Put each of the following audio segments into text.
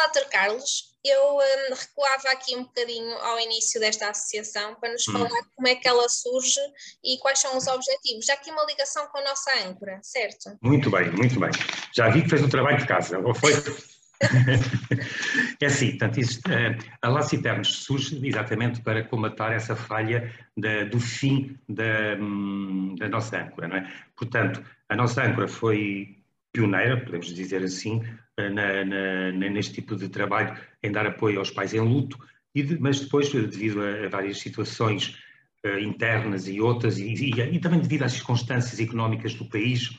Olá, Dr. Carlos. Eu um, recuava aqui um bocadinho ao início desta associação para nos hum. falar como é que ela surge e quais são os objetivos. Já aqui uma ligação com a nossa âncora, certo? Muito bem, muito bem. Já vi que fez o trabalho de casa, ou foi? é assim, portanto, isso, eh, a Laciternos surge exatamente para combatar essa falha da, do fim da, hum, da nossa âncora, não é? Portanto, a nossa âncora foi pioneira, podemos dizer assim, na, na, neste tipo de trabalho, em dar apoio aos pais em luto, de, mas depois, devido a, a várias situações uh, internas e outras, e, e, e, também devido às circunstâncias económicas do país,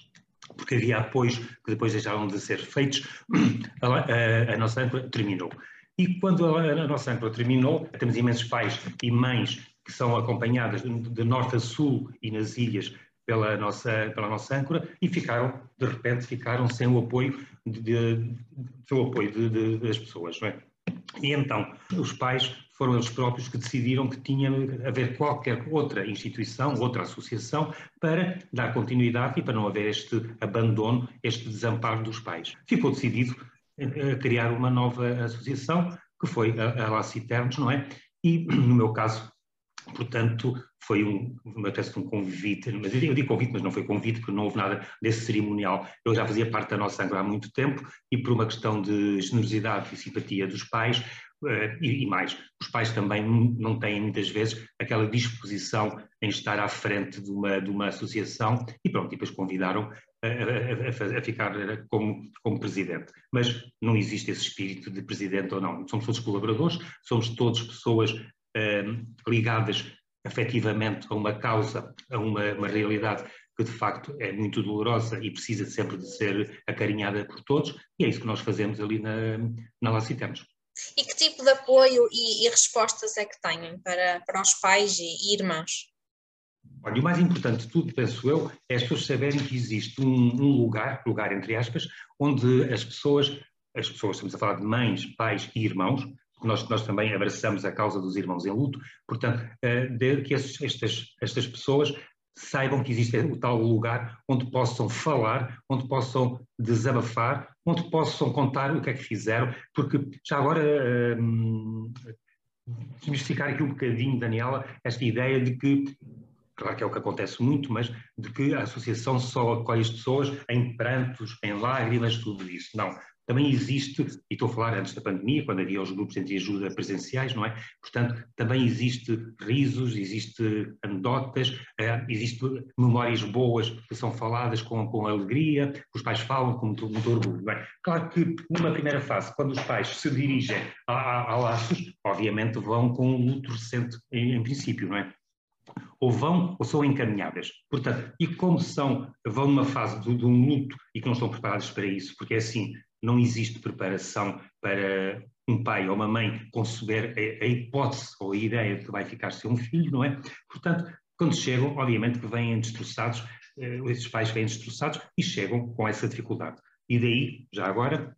porque havia apoios que depois deixaram de ser feitos, a, a, a nossa âncora terminou. E quando a, nossa âncora terminou, temos imensos pais e mães que são acompanhadas de, de norte a sul e nas ilhas pela nossa, pela nossa âncora e ficaram, de repente, ficaram sem o apoio, de, de, de o apoio de, das pessoas, não é? E então, os pais foram eles próprios que decidiram que tinha a haver qualquer outra instituição, outra associação, para dar continuidade e para não haver este abandono, este desamparo dos pais. Ficou decidido eh, criar uma nova associação, que foi a, a Laciternos, não é? E, no meu caso, portanto, foi um, uma teste de um convite, mas eu digo convite, mas não foi convite, porque não houve nada desse cerimonial. Eu já fazia parte da nossa Angra há muito tempo e por uma questão de generosidade e simpatia dos pais, Uh, e, mais, os pais também não têm muitas vezes aquela disposição em estar à frente de uma, de uma associação e pronto, e depois convidaram a, a, a, ficar como, como presidente. Mas não existe esse espírito de presidente ou não. Somos todos colaboradores, somos todos pessoas ligadas efetivamente a uma causa, a uma, uma realidade que de facto é muito dolorosa e precisa sempre de ser acarinhada por todos, e é isso que nós fazemos ali na, na Lacitemos. E que tipo de apoio e, e, respostas é que têm para, para os pais e, e irmãos? Olha, o mais importante de tudo, penso eu, é as pessoas saberem que existe um, um, lugar, lugar entre aspas, onde as pessoas, as pessoas, estamos a falar de mães, pais e irmãos, nós, nós também abraçamos a causa dos irmãos em luto, portanto, eh, de que estes, estas, estas pessoas saibam que existe o tal lugar onde possam falar, onde possam desabafar, onde possam contar o que é que fizeram, porque já agora hum, desmistificar aqui um bocadinho, Daniela, esta ideia de que, claro que é o que acontece muito, mas de que a associação só acolhe as pessoas em prantos, em lágrimas, tudo isso. Não, também existe, e estou a falar antes da pandemia, quando havia os grupos de ajuda presenciais, não é? Portanto, também existe risos, existe anedotas, é, existe memórias boas que são faladas com, com alegria, os pais falam com muito, muito orgulho, não é? Claro que numa primeira fase, quando os pais se dirigem a, a, a laços, obviamente vão com um luto recente em, em princípio, não é? ou vão ou são encaminhadas. Portanto, e como são, vão numa fase de, de, um luto e que não estão preparados para isso, porque é assim, não existe preparação para um pai ou uma mãe conceber a, a hipótese ou a ideia de que vai ficar sem um filho, não é? Portanto, quando chegam, obviamente que vêm destroçados, eh, esses pais vêm destroçados e chegam com essa dificuldade. E daí, já agora,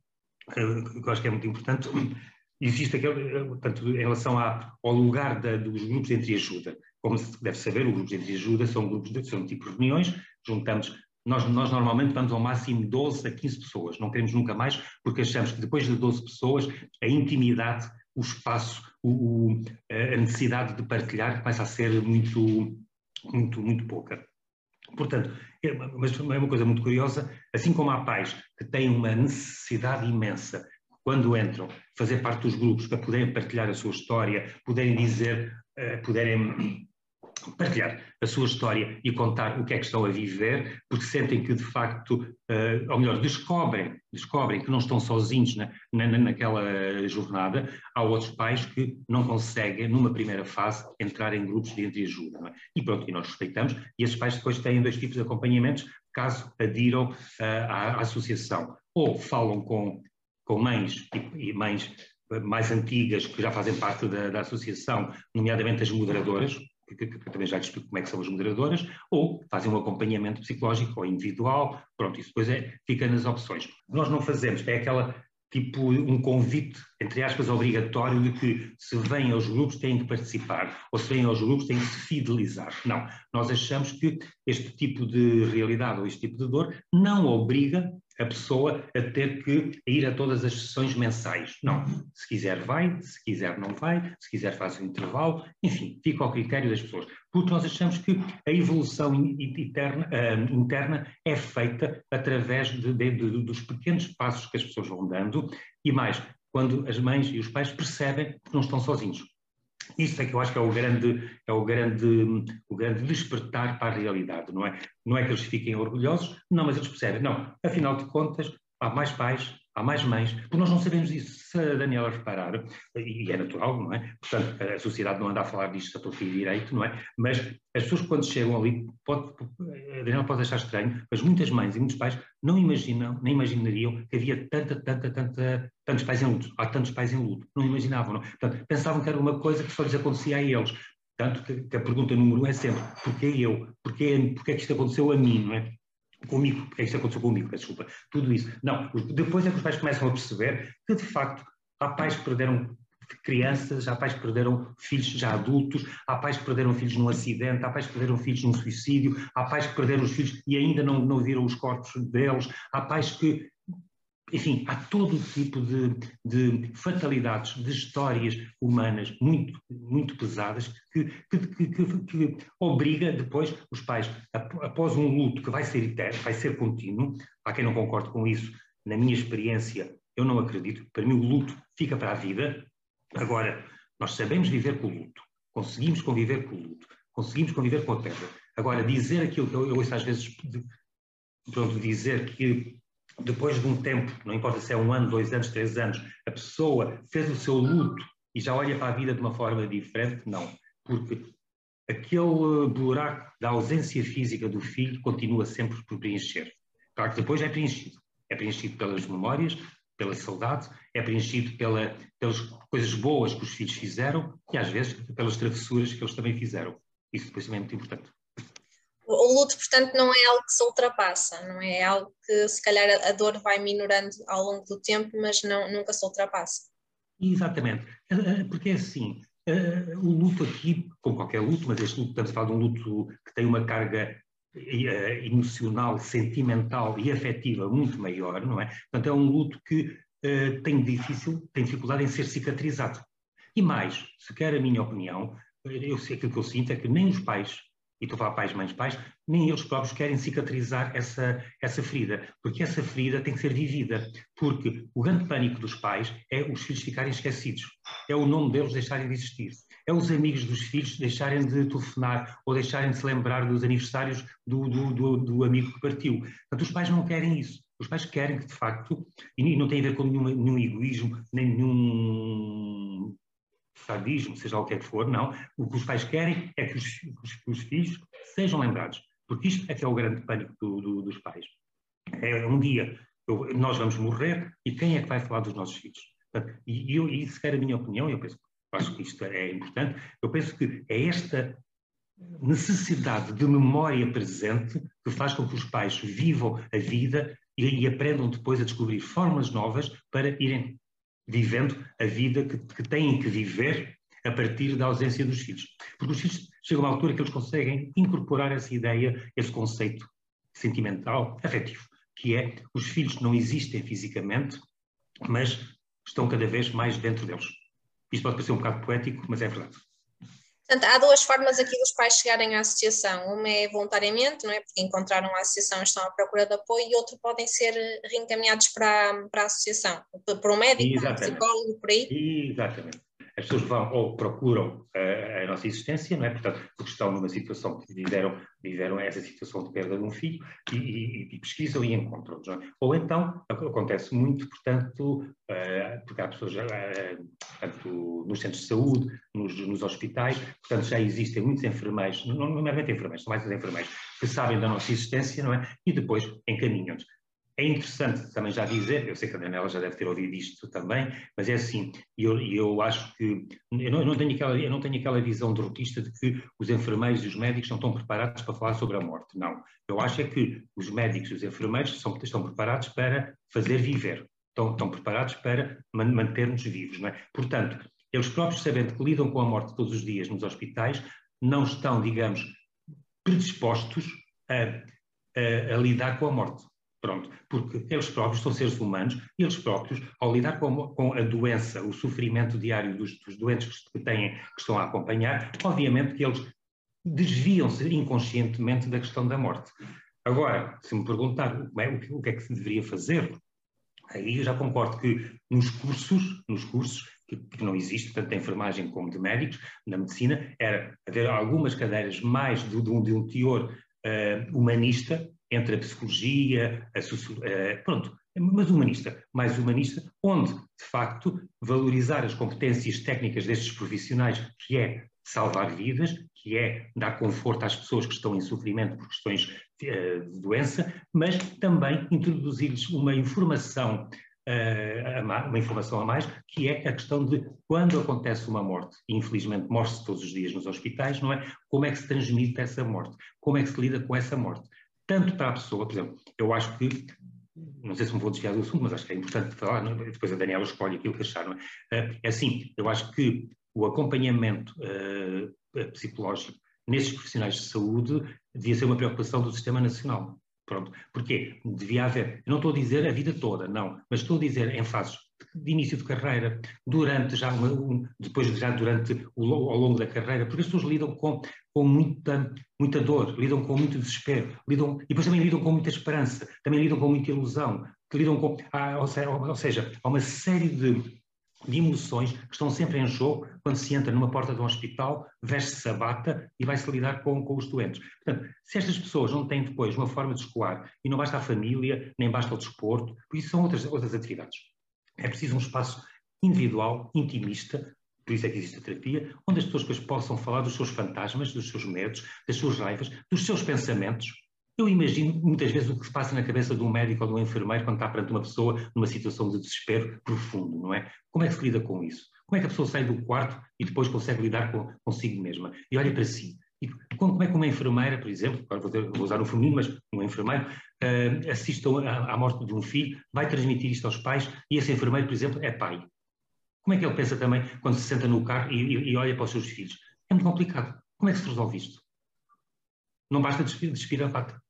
eh, eu acho que é muito importante, existe aquele, eh, portanto, em relação ao lugar da, dos grupos de entreajuda. Como se deve saber, os grupos de entreajuda são grupos de, são tipo reuniões, juntamos nós, nós, normalmente vamos ao máximo 12 a 15 pessoas, não queremos nunca mais, porque achamos que depois de 12 pessoas, a intimidade, o espaço, o, a necessidade de partilhar começa a ser muito, muito, muito pouca. Portanto, é, mas é uma coisa muito curiosa, assim como há pais que têm uma necessidade imensa quando entram, fazer parte dos grupos, para poderem partilhar a sua história, poderem dizer, uh, poderem partilhar a sua história e contar o que é que estão a viver, porque sentem que de facto, uh, ou melhor, descobrem, descobrem que não estão sozinhos na, na, naquela jornada. Há outros pais que não conseguem, numa primeira fase, entrar em grupos de entreajuda. É? E pronto, e nós respeitamos. E esses pais depois têm dois tipos de acompanhamentos, caso adiram uh, à, à, associação. Ou falam com, com mães e mães mais antigas que já fazem parte da, da associação, nomeadamente as moderadoras, que, que, que, também já lhe explico como é que são as moderadoras, ou fazem um acompanhamento psicológico ou individual, pronto, isso depois é, fica nas opções. Nós não fazemos, é aquela tipo um convite, entre aspas, obrigatório de que se vêm aos grupos têm que participar, ou se vêm aos grupos têm que se fidelizar. Não, nós achamos que este tipo de realidade ou este tipo de dor não obriga a pessoa a ter que ir a todas as sessões mensais. Não. Se quiser, vai, se quiser, não vai, se quiser, faz um intervalo, enfim, fica ao critério das pessoas. Porque nós achamos que a evolução interna, uh, interna é feita através de, de, de, dos pequenos passos que as pessoas vão dando e mais, quando as mães e os pais percebem que não estão sozinhos. Isso é que eu acho que é o grande, é o grande, o grande despertar para a realidade, não é? Não é que eles fiquem orgulhosos, não, mas eles percebem, não, afinal de contas, há mais pais, há mais mães, porque nós não sabemos isso. Se a Daniela reparar, e é natural, não é? Portanto, a sociedade não anda a falar disto a torto e direito, não é? Mas as pessoas quando chegam ali, pode, a Daniela pode achar estranho, mas muitas mães e muitos pais não imaginam, nem imaginariam que havia tanta, tanta, tanta, tantos pais em luto. Há tantos pais em luto. Não imaginavam, não? Portanto, pensavam que era uma coisa que só lhes acontecia a eles. Tanto que, que a pergunta número um é sempre, porquê eu? Porquê, porquê é que isto aconteceu a mim, não é? Comigo, porque isso aconteceu comigo, desculpa, tudo isso. Não, depois é que os pais começam a perceber que, de facto, há pais que perderam crianças, há pais que perderam filhos já adultos, há pais que perderam filhos num acidente, há pais que perderam filhos num suicídio, há pais que perderam os filhos e ainda não, não viram os corpos deles, há pais que enfim, há todo tipo de, de, fatalidades, de histórias humanas muito, muito pesadas que, que, que, que, obriga depois os pais, após um luto que vai ser eterno, vai ser contínuo, há quem não concorde com isso, na minha experiência eu não acredito, para mim o luto fica para a vida, agora nós sabemos viver com o luto, conseguimos conviver com o luto, conseguimos conviver com a perda. Agora, dizer aquilo que eu, eu ouço às vezes, de, pronto, dizer que depois de um tempo, não importa se é um ano, dois anos, três anos, a pessoa fez o seu luto e já olha para a vida de uma forma diferente, não. Porque aquele buraco da ausência física do filho continua sempre por preencher. Claro que depois é preenchido. É preenchido pelas memórias, pela saudade, é preenchido pela, pelas coisas boas que os filhos fizeram e às vezes pelas travessuras que eles também fizeram. Isso depois também é muito importante. O luto, portanto, não é algo que se ultrapassa, não é? algo que se calhar a dor vai minorando ao longo do tempo, mas não, nunca se ultrapassa. Exatamente, eh, eh, porque é assim, eh, o luto aqui, como qualquer luto, mas este luto, estamos a falar de um luto que tem uma carga emocional, sentimental e afetiva muito maior, não é? Portanto, é um luto que tem difícil, tem dificuldade em ser cicatrizado. E mais, se quer a minha opinião, eu sei aquilo que eu sinto é que nem os pais e estou a falar pais, mães, pais, nem eles próprios querem cicatrizar essa, essa ferida, porque essa ferida tem que ser vivida, porque o grande pânico dos pais é os filhos ficarem esquecidos, é o nome deles deixarem de existir, é os amigos dos filhos deixarem de telefonar ou deixarem de se lembrar dos aniversários do, do, do, do amigo que partiu. Portanto, os pais não querem isso. Os pais querem que, de facto, e não tem a ver com nenhum, nenhum egoísmo, nem nenhum sadismo, seja o que é que for, não. O que os pais querem é que os, os, os filhos sejam lembrados, porque isto é que é o grande pânico do, do, dos pais. É um dia eu, nós vamos morrer e quem é que vai falar dos nossos filhos? E, eu, e a minha opinião, eu penso, acho que isto é importante, eu penso que é esta necessidade de memória presente que faz com que os pais vivam a vida e, e aprendam depois a descobrir formas novas para irem vivendo a vida que, que têm que viver a partir da ausência dos filhos. Porque os filhos chegam a uma altura que eles conseguem incorporar essa ideia, esse conceito sentimental, afetivo, que é os filhos não existem fisicamente, mas estão cada vez mais dentro deles. Isto pode parecer um bocado poético, mas é verdade. Portanto, há duas formas aqui dos pais chegarem à associação. Uma é voluntariamente, não é? Porque encontraram a associação e estão à procura de apoio, e outro podem ser reencaminhados para, para a associação, por um médico, por um psicólogo, por aí. Exatamente as pessoas vão ou procuram a, a nossa existência, não é? Portanto, porque estão numa situação que viveram, viveram essa situação de perda de um filho e, e, e pesquisam e encontram. É? Ou então, acontece muito, portanto, uh, porque há pessoas uh, portanto, nos centros de saúde, nos, nos, hospitais, portanto, já existem muitos enfermeiros, não, não é enfermeiros, são mais os enfermeiros, que sabem da nossa existência, não é? E depois encaminham-nos. É interessante também já dizer, eu sei que a Daniela já deve ter ouvido isto também, mas é assim, eu, eu acho que, eu não, eu não, tenho aquela, eu não tenho aquela visão derrotista de que os enfermeiros e os médicos não estão preparados para falar sobre a morte, não. Eu acho é que os médicos e os enfermeiros são, estão preparados para fazer viver, estão, estão preparados para manter-nos vivos, não é? Portanto, eles próprios sabendo que lidam com a morte todos os dias nos hospitais, não estão, digamos, predispostos a, a, a lidar com a morte Pronto, porque eles próprios são seres humanos e eles próprios, ao lidar com, com a doença, o sofrimento diário dos, dos, doentes que, têm, que estão a acompanhar, obviamente que eles desviam-se inconscientemente da questão da morte. Agora, se me perguntar o, é, que é que se deveria fazer, aí eu já concordo que nos cursos, nos cursos que, que não existe, tanto de enfermagem como de médicos, na medicina, era haver algumas cadeiras mais de, de, um, de um teor uh, humanista, entre a psicologia, a sociologia, uh, pronto, mas humanista, mais humanista, onde, de facto, valorizar as competências técnicas destes profissionais, que é salvar vidas, que é dar conforto às pessoas que estão em sofrimento por questões uh, de doença, mas também introduzir-lhes uma informação uh, uma informação a mais, que é a questão de quando acontece uma morte, e infelizmente morre-se todos os dias nos hospitais, não é? Como é que se transmite essa morte? Como é que se lida com essa morte? Tanto para a pessoa, por exemplo, eu acho que não sei se me vou desviar do assunto, mas acho que é importante falar, é? depois a Daniela escolhe aquilo que achar. Não é? é assim, eu acho que o acompanhamento uh, psicológico nesses profissionais de saúde devia ser uma preocupação do Sistema Nacional. Pronto. Porquê? Devia haver, não estou a dizer a vida toda, não, mas estou a dizer em fases de início de carreira, durante já uma, um, depois já durante o, ao longo da carreira, porque as pessoas lidam com, com muita, muita dor, lidam com muito desespero, lidam, e depois também lidam com muita esperança, também lidam com muita ilusão, lidam com, ah, ou, seja, há uma série de de emoções que estão sempre em jogo quando se entra numa porta de um hospital, veste-se a bata e vai-se lidar com, com os doentes. Portanto, se estas pessoas não têm depois uma forma de escoar, e não basta a família, nem basta o desporto, por isso são outras, outras atividades. É preciso um espaço individual, intimista, por isso é que existe a terapia, onde as pessoas depois possam falar dos seus fantasmas, dos seus medos, das suas raivas, dos seus pensamentos, eu imagino muitas vezes o que se passa na cabeça de um médico ou de um enfermeiro quando está perante uma pessoa numa situação de desespero profundo, não é? Como é que se lida com isso? Como é que a pessoa sai do quarto e depois consegue lidar consigo mesma? E olha para si. E como é que uma enfermeira, por exemplo, agora vou, vou usar o feminino, mas um enfermeiro, uh, assiste à, à morte de um filho, vai transmitir isto aos pais e esse enfermeiro, por exemplo, é pai. Como é que ele pensa também quando se senta no carro e, e, e olha para os seus filhos? É muito complicado. Como é que se resolve isto? Não basta despir, despir a pata.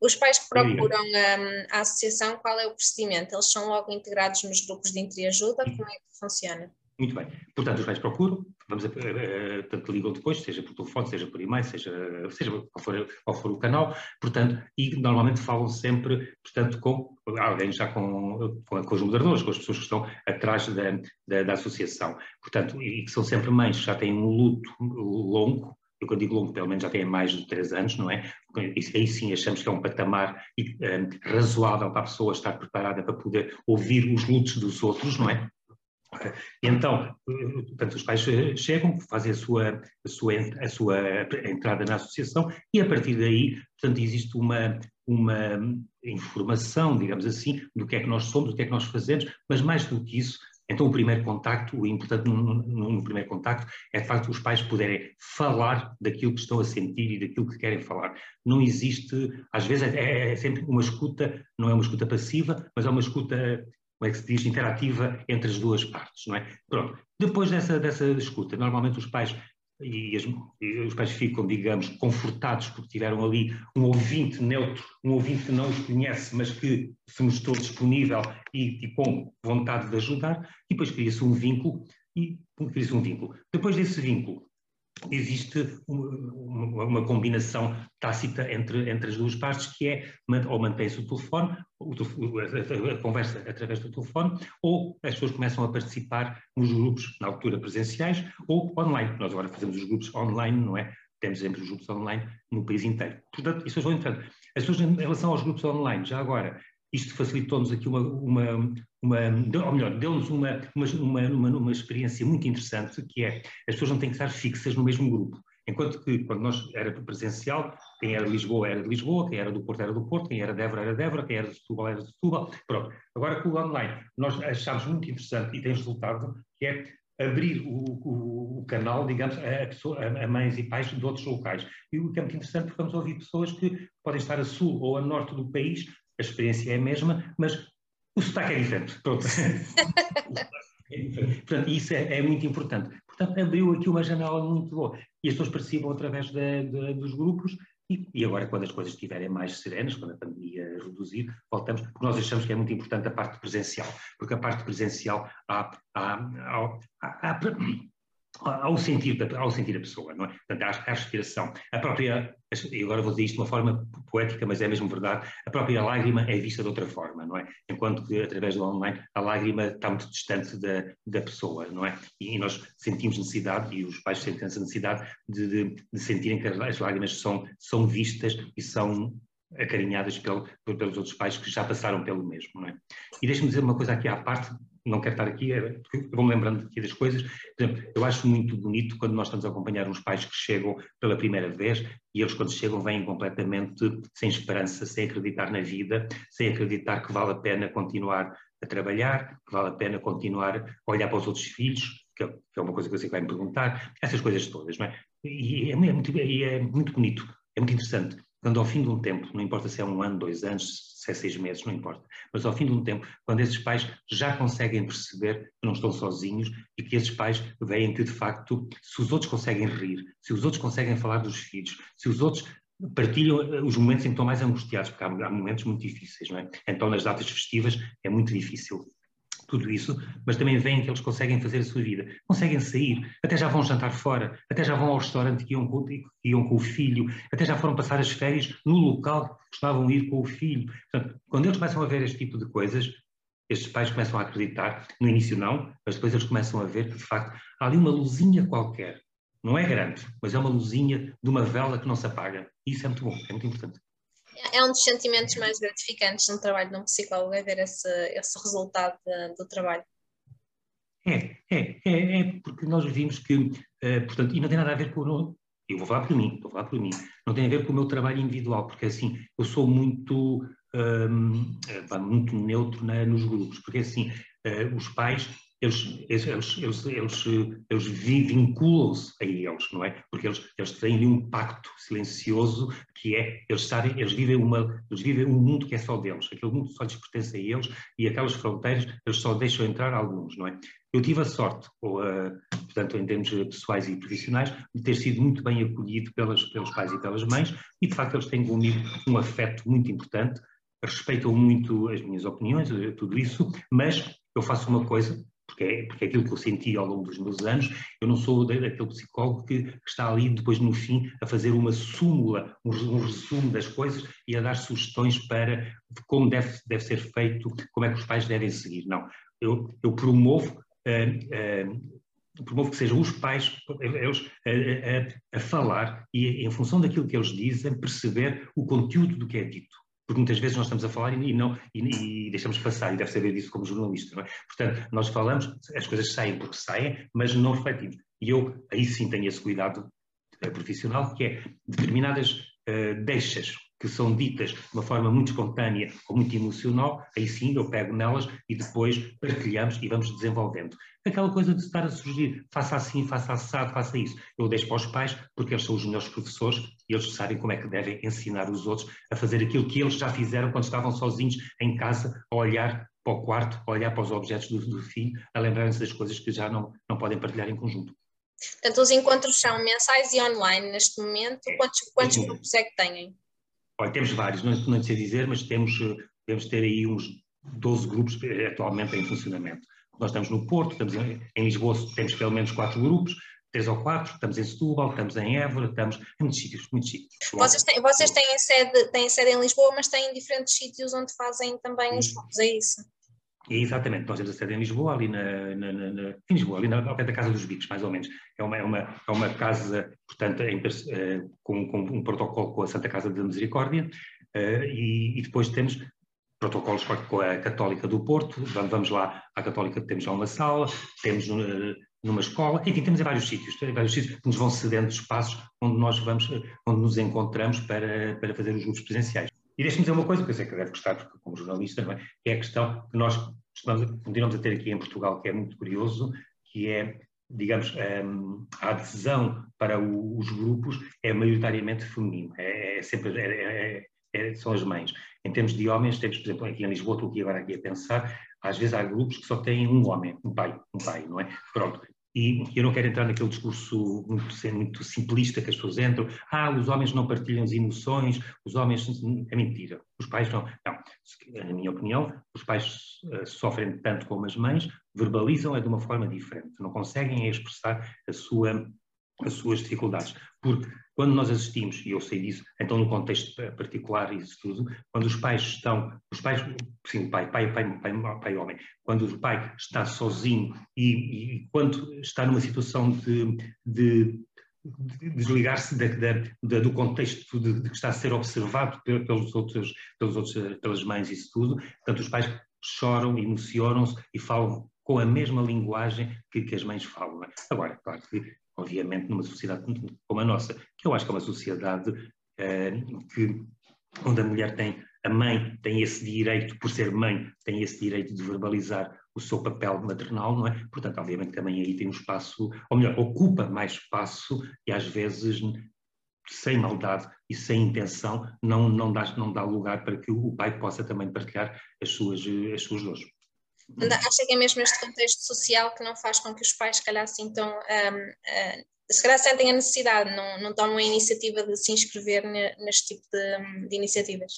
Os pais que procuram um, a associação, qual é o procedimento? Eles são logo integrados nos grupos de entreajuda? Como é que funciona? Muito bem. Portanto, os pais procuram, vamos a, a, tanto ligam depois, seja por telefone, seja por e-mail, seja, seja qual, for, qual for o canal, portanto, e normalmente falam sempre, portanto, com alguém já com, com, com os moderadores, com as pessoas que estão atrás da, da, da associação. Portanto, e que são sempre mães que já têm um luto longo, eu quando digo longo, pelo menos já tem mais de três anos, não é? Aí sim achamos que é um patamar um, razoável para a pessoa estar preparada para poder ouvir os lutos dos outros, não é? Então, portanto, os pais chegam, fazem a sua, a sua, a sua entrada na associação e a partir daí, portanto, existe uma, uma informação, digamos assim, do que é que nós somos, do que é que nós fazemos, mas mais do que isso, então, o primeiro contacto, o importante no, no, no, primeiro contacto é, de facto, os pais poderem falar daquilo que estão a sentir e daquilo que querem falar. Não existe, às vezes, é, é sempre uma escuta, não é uma escuta passiva, mas é uma escuta, como é que se diz, interativa entre as duas partes, não é? Pronto. Depois dessa, dessa escuta, normalmente os pais e, as, e, os pais ficam, digamos, confortados porque tiveram ali um ouvinte neutro, um ouvinte que não os conhece, mas que se mostrou disponível e, e com vontade de ajudar, e depois cria-se um vínculo, e cria-se um vínculo. Depois desse vínculo, existe uma, uma, combinação tácita entre, entre as duas partes, que é ou mantém-se o telefone, a, conversa através do telefone, ou as pessoas começam a participar nos grupos, na altura presenciais, ou online. Nós agora fazemos os grupos online, não é? Temos sempre os grupos online no país inteiro. Portanto, isso pessoas vão entrando. As pessoas, em relação aos grupos online, já agora, isto facilitou-nos aqui uma, uma, uma, ou melhor, deu-nos uma, uma, uma, uma, experiência muito interessante, que é, as pessoas não têm que estar fixas no mesmo grupo. Enquanto que, quando nós era presencial, quem era de Lisboa era de Lisboa, quem era do Porto era do Porto, quem era de Évora era de Évora, quem era de Setúbal era de Setúbal, pronto. Agora com o online, nós achámos muito interessante e tem resultado, que é abrir o, o, o, canal, digamos, a, pessoa, a, mães e pais de outros locais. E o que é muito interessante, porque vamos ouvir pessoas que podem estar a sul ou a norte do país, a experiência é a mesma, mas o sotaque é diferente. Pronto. é diferente. Portanto, isso é, é, muito importante. Portanto, abriu aqui uma janela muito boa. E as pessoas participam através de, de, dos grupos E, e, agora, quando as coisas estiverem mais serenas, quando a pandemia reduzir, voltamos, porque nós achamos que é muito importante a parte presencial, porque a parte presencial há, há, há, há ao sentir, ao sentir a pessoa, não é? Portanto, à, à respiração. A própria, e agora vou dizer isto de uma forma poética, mas é mesmo verdade, a própria lágrima é vista de outra forma, não é? Enquanto que através do online a lágrima está muito distante da, da pessoa, não é? E, nós sentimos necessidade, e os pais sentem essa necessidade, de, de, de sentirem que as lágrimas são, são vistas e são acarinhadas pelo, pelos outros pais que já passaram pelo mesmo, não é? E deixe-me dizer uma coisa aqui à parte, não quero estar aqui, é, vou-me lembrando aqui das coisas. Por exemplo, eu acho muito bonito quando nós estamos a acompanhar uns pais que chegam pela primeira vez e eles, quando chegam, vêm completamente sem esperança, sem acreditar na vida, sem acreditar que vale a pena continuar a trabalhar, que vale a pena continuar a olhar para os outros filhos, que é uma coisa que você vai me perguntar, essas coisas todas, não é? E é, é muito, é muito bonito, é muito interessante quando ao fim de um tempo, não importa se é um ano, dois anos, se é seis meses, não importa, mas ao fim de um tempo, quando esses pais já conseguem perceber que não estão sozinhos e que esses pais veem que, de facto, se os outros conseguem rir, se os outros conseguem falar dos filhos, se os outros partilham eh, os momentos em que estão mais angustiados, porque há, há momentos muito difíceis, não é? Então, nas datas festivas é muito difícil tudo isso, mas também veem que eles conseguem fazer a sua vida, conseguem sair, até já vão jantar fora, até já vão ao restaurante que iam com, que iam com o filho, até já foram passar as férias no local que gostavam de ir com o filho. Portanto, quando eles começam a ver este tipo de coisas, estes pais começam a acreditar, no início não, mas depois eles começam a ver que, de facto, há ali uma luzinha qualquer, não é grande, mas é uma luzinha de uma vela que não se apaga. Isso é muito bom, é muito importante é um dos sentimentos mais gratificantes no trabalho de um psicólogo, é ver esse, esse resultado de, do trabalho. É, é, é, é, porque nós vimos que, uh, portanto, e não tem nada a ver com. Eu vou falar por mim, vou falar por mim. Não tem a ver com o meu trabalho individual, porque assim, eu sou muito, um, eh, muito neutro nos grupos, porque assim, uh, os pais eles, eles, eles, eles, eles vinculam-se a eles, não é? Porque eles, eles têm um pacto silencioso que é, eles sabem, eles vivem, uma, eles vivem um mundo que é só deles, aquele mundo só lhes pertence a eles e aquelas fronteiras eles só deixam entrar alguns, não é? Eu tive a sorte, ou, uh, portanto, em termos pessoais e profissionais, de ter sido muito bem acolhido pelas, pelos pais e pelas mães e, de facto, eles têm comigo um afeto muito importante, respeitam muito as minhas opiniões, tudo isso, mas eu faço uma coisa porque é, porque é aquilo que eu senti ao longo dos meus anos, eu não sou daquele psicólogo que, que está ali depois no fim a fazer uma súmula, um, um, resumo das coisas e a dar sugestões para como deve, deve ser feito, como é que os pais devem seguir. Não, eu, eu promovo uh, uh, promovo que sejam os pais eles, a, a, a, falar e, em função daquilo que eles dizem, perceber o conteúdo do que é dito porque muitas vezes nós estamos a falar e, não, e, e deixamos passar, e deve saber disso como jornalista. É? Portanto, nós falamos, as coisas saem porque saem, mas não refletimos. E eu, aí sim, tenho esse cuidado eh, profissional, que é determinadas uh, deixas que são ditas de uma forma muito espontânea ou muito emocional, aí sim eu pego nelas e depois partilhamos e vamos desenvolvendo. Aquela coisa de estar a surgir, faça assim, faça assado, faça isso. Eu deixo para os pais, porque eles são os melhores professores e eles sabem como é que devem ensinar os outros a fazer aquilo que eles já fizeram quando estavam sozinhos em casa, a olhar para o quarto, a olhar para os objetos do, do filho, a lembrarem-se das coisas que já não, não podem partilhar em conjunto. Portanto, os encontros são mensais e online neste momento. É, quantos, quantos grupos é que têm? Olha, temos vários, não, não sei dizer, mas temos, eh, temos ter aí uns 12 grupos atualmente em funcionamento. Nós estamos no Porto, estamos em, em Lisboa, temos pelo menos quatro grupos, três ou quatro, estamos em Setúbal, estamos em Évora, estamos em muitos sítios, muitos sítios. Vocês têm, vocês têm, sede, têm sede em Lisboa, mas têm diferentes sítios onde fazem também os grupos, é isso? É exatamente, nós temos a sede em Lisboa, ali na, na, na, em Lisboa, ali na, ao pé da Casa dos Bicos, mais ou menos. É uma, é uma, é uma casa, portanto, em, uh, com, com, um protocolo com a Santa Casa da Misericórdia, uh, e, e, depois temos protocolos com a Católica do Porto, vamos lá à Católica, temos lá uma sala, temos uh, numa escola, enfim, temos em vários sítios, em vários sítios que nos vão cedendo espaços onde nós vamos, onde nos encontramos para, para fazer os grupos presenciais. E deixe-me dizer uma coisa, que eu sei que deve gostar, porque como jornalista, também, que é a questão que nós continuamos a ter aqui em Portugal, que é muito curioso, que é, digamos, um, a adesão para os grupos é maioritariamente feminino, é, é sempre, é, é, é, são as mães. Em termos de homens, temos, por exemplo, aqui em Lisboa, estou aqui agora aqui a pensar, às vezes há grupos que só têm um homem, um pai, um pai, não é? Pronto. E eu não quero entrar naquele discurso muito, muito, simplista que as pessoas entram. Ah, os homens não partilham as emoções, os homens. É mentira. Os pais não. Não. Na minha opinião, os pais uh, sofrem tanto como as mães, verbalizam é de uma forma diferente. Não conseguem expressar a sua, as suas dificuldades. Porque quando nós assistimos, e eu sei disso, então no contexto particular isso tudo, quando os pais estão, os pais, sim, pai, pai, pai, pai, pai homem, quando o pai está sozinho e, e quando está numa situação de, de desligar-se do contexto de, de, que está a ser observado pelos outros, pelos outros, pelas mães isso tudo. Portanto, os pais choram, emocionam-se e falam com a mesma linguagem que, que as mães falam. É? Agora, claro que obviamente, numa sociedade como a nossa, que eu acho que é uma sociedade eh, que, onde a mulher tem, a mãe tem esse direito, por ser mãe, tem esse direito de verbalizar o seu papel maternal, não é? Portanto, obviamente que a mãe aí tem um espaço, ou melhor, ocupa mais espaço e às vezes sem maldade e sem intenção não, não, dá, não dá lugar para que o pai possa também partilhar as suas, as suas dores. Acha que é mesmo este contexto social que não faz com que os pais, se calhar, sintam, um, uh, se calhar sentem a necessidade, não, não tomam a iniciativa de se inscrever neste tipo de, de iniciativas?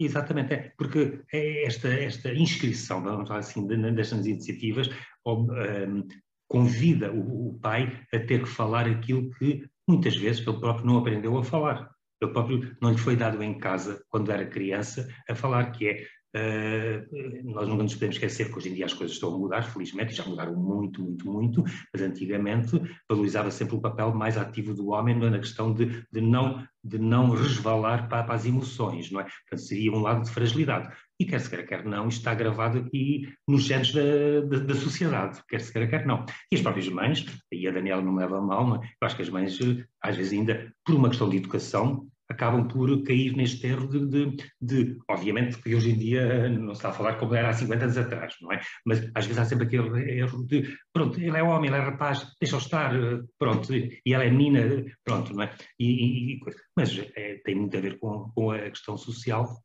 Exatamente, é, porque é esta, esta inscrição, vamos falar assim, destas iniciativas, um, convida o, o, pai a ter que falar aquilo que muitas vezes ele próprio não aprendeu a falar. Ele próprio não lhe foi dado em casa, quando era criança, a falar que é Uh, nós nunca nos podemos esquecer que hoje em dia as coisas estão a mudar, felizmente, já mudaram muito, muito, muito, mas antigamente valorizava sempre o papel mais ativo do homem na questão de, de, não, de não resvalar para, para, as emoções, não é? Portanto, seria um lado de fragilidade. E quer se queira, quer não, isto está gravado aqui nos genes da, da, da, sociedade, quer se queira, quer não. E as próprias mães, e a Daniela não me leva mal, não é? eu acho que as mães, eh, às vezes ainda, por uma questão de educação, acabam por cair neste erro de, de, de, obviamente que hoje em dia não se está a falar como era há 50 anos atrás, não é? Mas às vezes há sempre aquele erro de, pronto, ele é homem, ele é rapaz, deixa-o estar, pronto, e ela é menina, pronto, não é? E, e, mas é, tem muito a ver com, com a questão social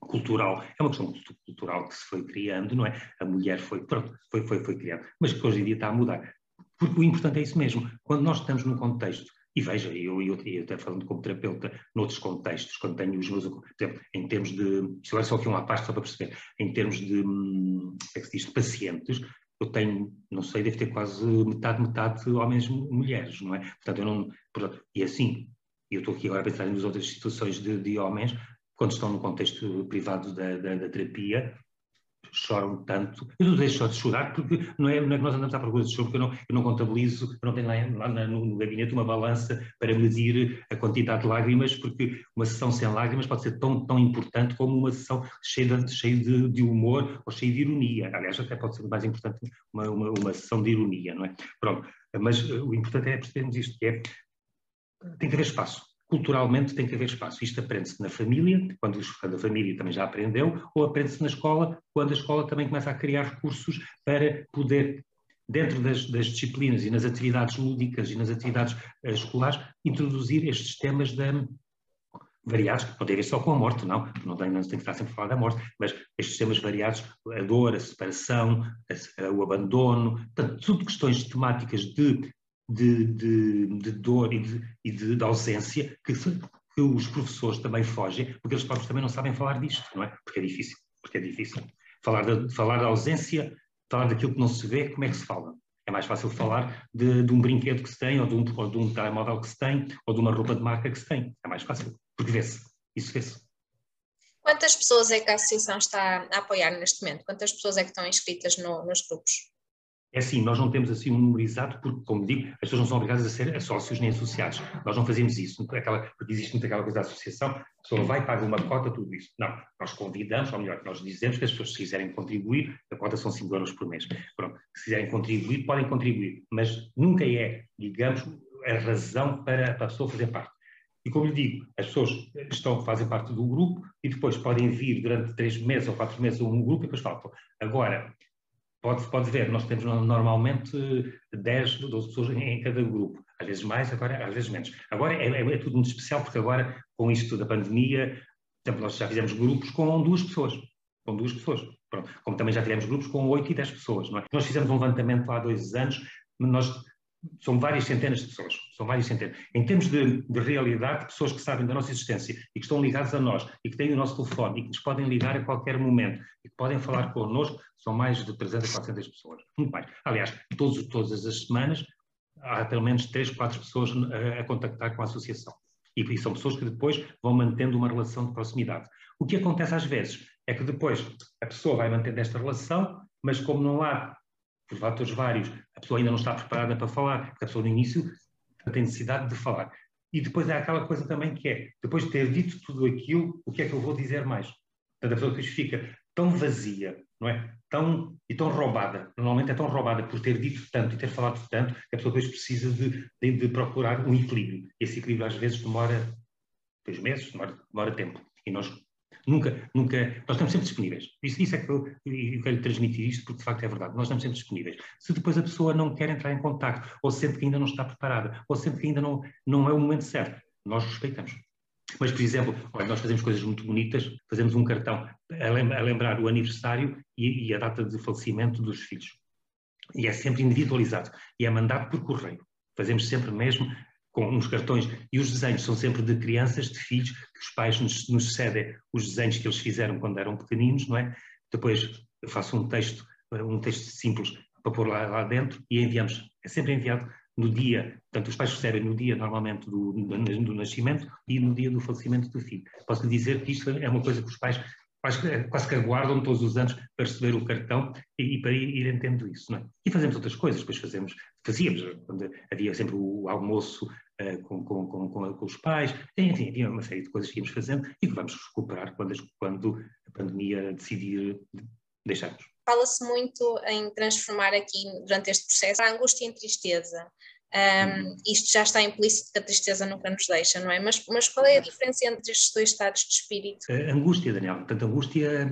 cultural, é uma questão cultural que se foi criando, não é? A mulher foi, pronto, foi, foi, foi criada, mas que hoje em dia está a mudar. Porque o importante é isso mesmo, quando nós estamos num contexto e veja, eu, eu, eu até falando como terapeuta, noutros contextos, quando tenho os meus, por exemplo, em termos de, isto é só aqui uma parte só para perceber, em termos de, hum, é que se diz, de pacientes, eu tenho, não sei, deve ter quase metade, metade homens e mulheres, não é? Portanto, eu não, portanto, e assim, eu estou aqui agora a pensar nas outras situações de, de homens, quando estão no contexto privado da, da, da terapia, choram tanto. Eu não deixo de chorar porque não é, não é que nós andamos à procura de choro, porque eu não, eu não contabilizo, eu não tenho lá, lá no, no, gabinete uma balança para medir a quantidade de lágrimas, porque uma sessão sem lágrimas pode ser tão, tão importante como uma sessão cheia, de, cheia de, de humor ou cheia de ironia. Aliás, até pode ser mais importante uma, uma, uma sessão de ironia, não é? Pronto, mas o importante é percebermos isto, que é tem que haver espaço culturalmente tem que haver espaço. Isto aprende-se na família, quando, a família também já aprendeu, ou aprende-se na escola, quando a escola também começa a criar recursos para poder, dentro das, das disciplinas e nas atividades lúdicas e nas atividades uh, escolares, introduzir estes temas da, variados, tem a ver só com a morte, não, não tem, não tem que estar sempre a falar da morte, mas estes temas variados, a dor, a separação, a, o abandono, portanto, tudo questões temáticas de de, de, de dor e, de, e de, ausência que, que, os professores também fogem, porque eles próprios também não sabem falar disto, não é? Porque é difícil, porque é difícil. Falar da, falar da ausência, falar daquilo que não se vê, como é que se fala? É mais fácil falar de, de um brinquedo que se tem, ou de, um, ou de um telemóvel que se tem, ou de uma roupa de marca que se tem. É mais fácil, porque vê-se. Isso vê-se. Quantas pessoas é que a associação está a apoiar neste momento? Quantas pessoas é que estão inscritas no, nos grupos? É assim, nós não temos assim um número exato, porque, como digo, as pessoas não são obrigadas a ser sócios nem associados. Nós não fazemos isso, aquela, porque existe muito aquela coisa da associação, a pessoa vai, paga uma cota, tudo isso. Não, nós convidamos, ou melhor, nós dizemos que as pessoas, se quiserem contribuir, a cota são 5 euros por mês. Pronto, se quiserem contribuir, podem contribuir, mas nunca é, digamos, a razão para, para a pessoa fazer parte. E como lhe digo, as pessoas estão, fazem parte do grupo e depois podem vir durante três meses ou quatro meses a um grupo e depois faltam. Agora, Pode, pode ver, nós temos normalmente 10, 12 pessoas em cada grupo, às vezes mais, agora, às vezes menos. Agora é, é, é tudo muito especial, porque agora, com isto da pandemia, exemplo, nós já fizemos grupos com duas pessoas, com duas pessoas. Pronto. Como também já tivemos grupos com 8 e 10 pessoas. É? Nós fizemos um levantamento há dois anos nós são várias centenas de pessoas, são várias centenas. Em termos de, de, realidade, pessoas que sabem da nossa existência e que estão ligadas a nós e que têm o nosso telefone e que nos podem ligar a qualquer momento e que podem falar connosco, são mais de 300 a 400 pessoas. Muito mais. Aliás, todos, todas as semanas há pelo menos 3, 4 pessoas a, a contactar com a associação. E, e são pessoas que depois vão mantendo uma relação de proximidade. O que acontece às vezes é que depois a pessoa vai mantendo esta relação, mas como não há por fatores vários, a pessoa ainda não está preparada para falar, porque a pessoa no início tem necessidade de falar. E depois há aquela coisa também que é, depois de ter dito tudo aquilo, o que é que eu vou dizer mais? Portanto, a pessoa depois fica tão vazia, não é? Tão, e tão roubada, normalmente é tão roubada por ter dito tanto e ter falado tanto, que a pessoa depois precisa de, de, de procurar um equilíbrio. Esse equilíbrio às vezes demora dois meses, demora, demora tempo. E nós Nunca, nunca, nós estamos sempre disponíveis. Isso, isso é que eu, eu, quero transmitir isto, porque de facto é verdade. Nós estamos sempre disponíveis. Se depois a pessoa não quer entrar em contato, ou sente que ainda não está preparada, ou sente que ainda não, não é o momento certo, nós respeitamos. Mas, por exemplo, olha, nós fazemos coisas muito bonitas, fazemos um cartão a lembrar o aniversário e, e a data de falecimento dos filhos. E é sempre individualizado. E é mandado por correio. Fazemos sempre mesmo com uns cartões, e os desenhos são sempre de crianças, de filhos, que os pais nos, nos cedem os desenhos que eles fizeram quando eram pequeninos, não é? Depois eu faço um texto, um texto simples para pôr lá, lá dentro e enviamos. É sempre enviado no dia, portanto, os pais recebem no dia normalmente do, do, do, nascimento e no dia do falecimento do filho. Posso lhe dizer que isto é uma coisa que os pais quase, quase que aguardam todos os anos para receber o cartão e, e para ir, entendendo isso. É? E fazemos outras coisas, depois fazemos, fazíamos, quando havia sempre o almoço uh, com, com, com, com, os pais, enfim, havia uma série de coisas que íamos fazendo e que vamos recuperar quando, quando a pandemia decidir deixarmos. Fala-se muito em transformar aqui, durante este processo, a angústia em tristeza. Um, isto já está implícito que a tristeza nunca nos deixa, não é? Mas, mas qual é a diferença entre estes dois estados de espírito? A angústia, Daniel. Portanto, a angústia,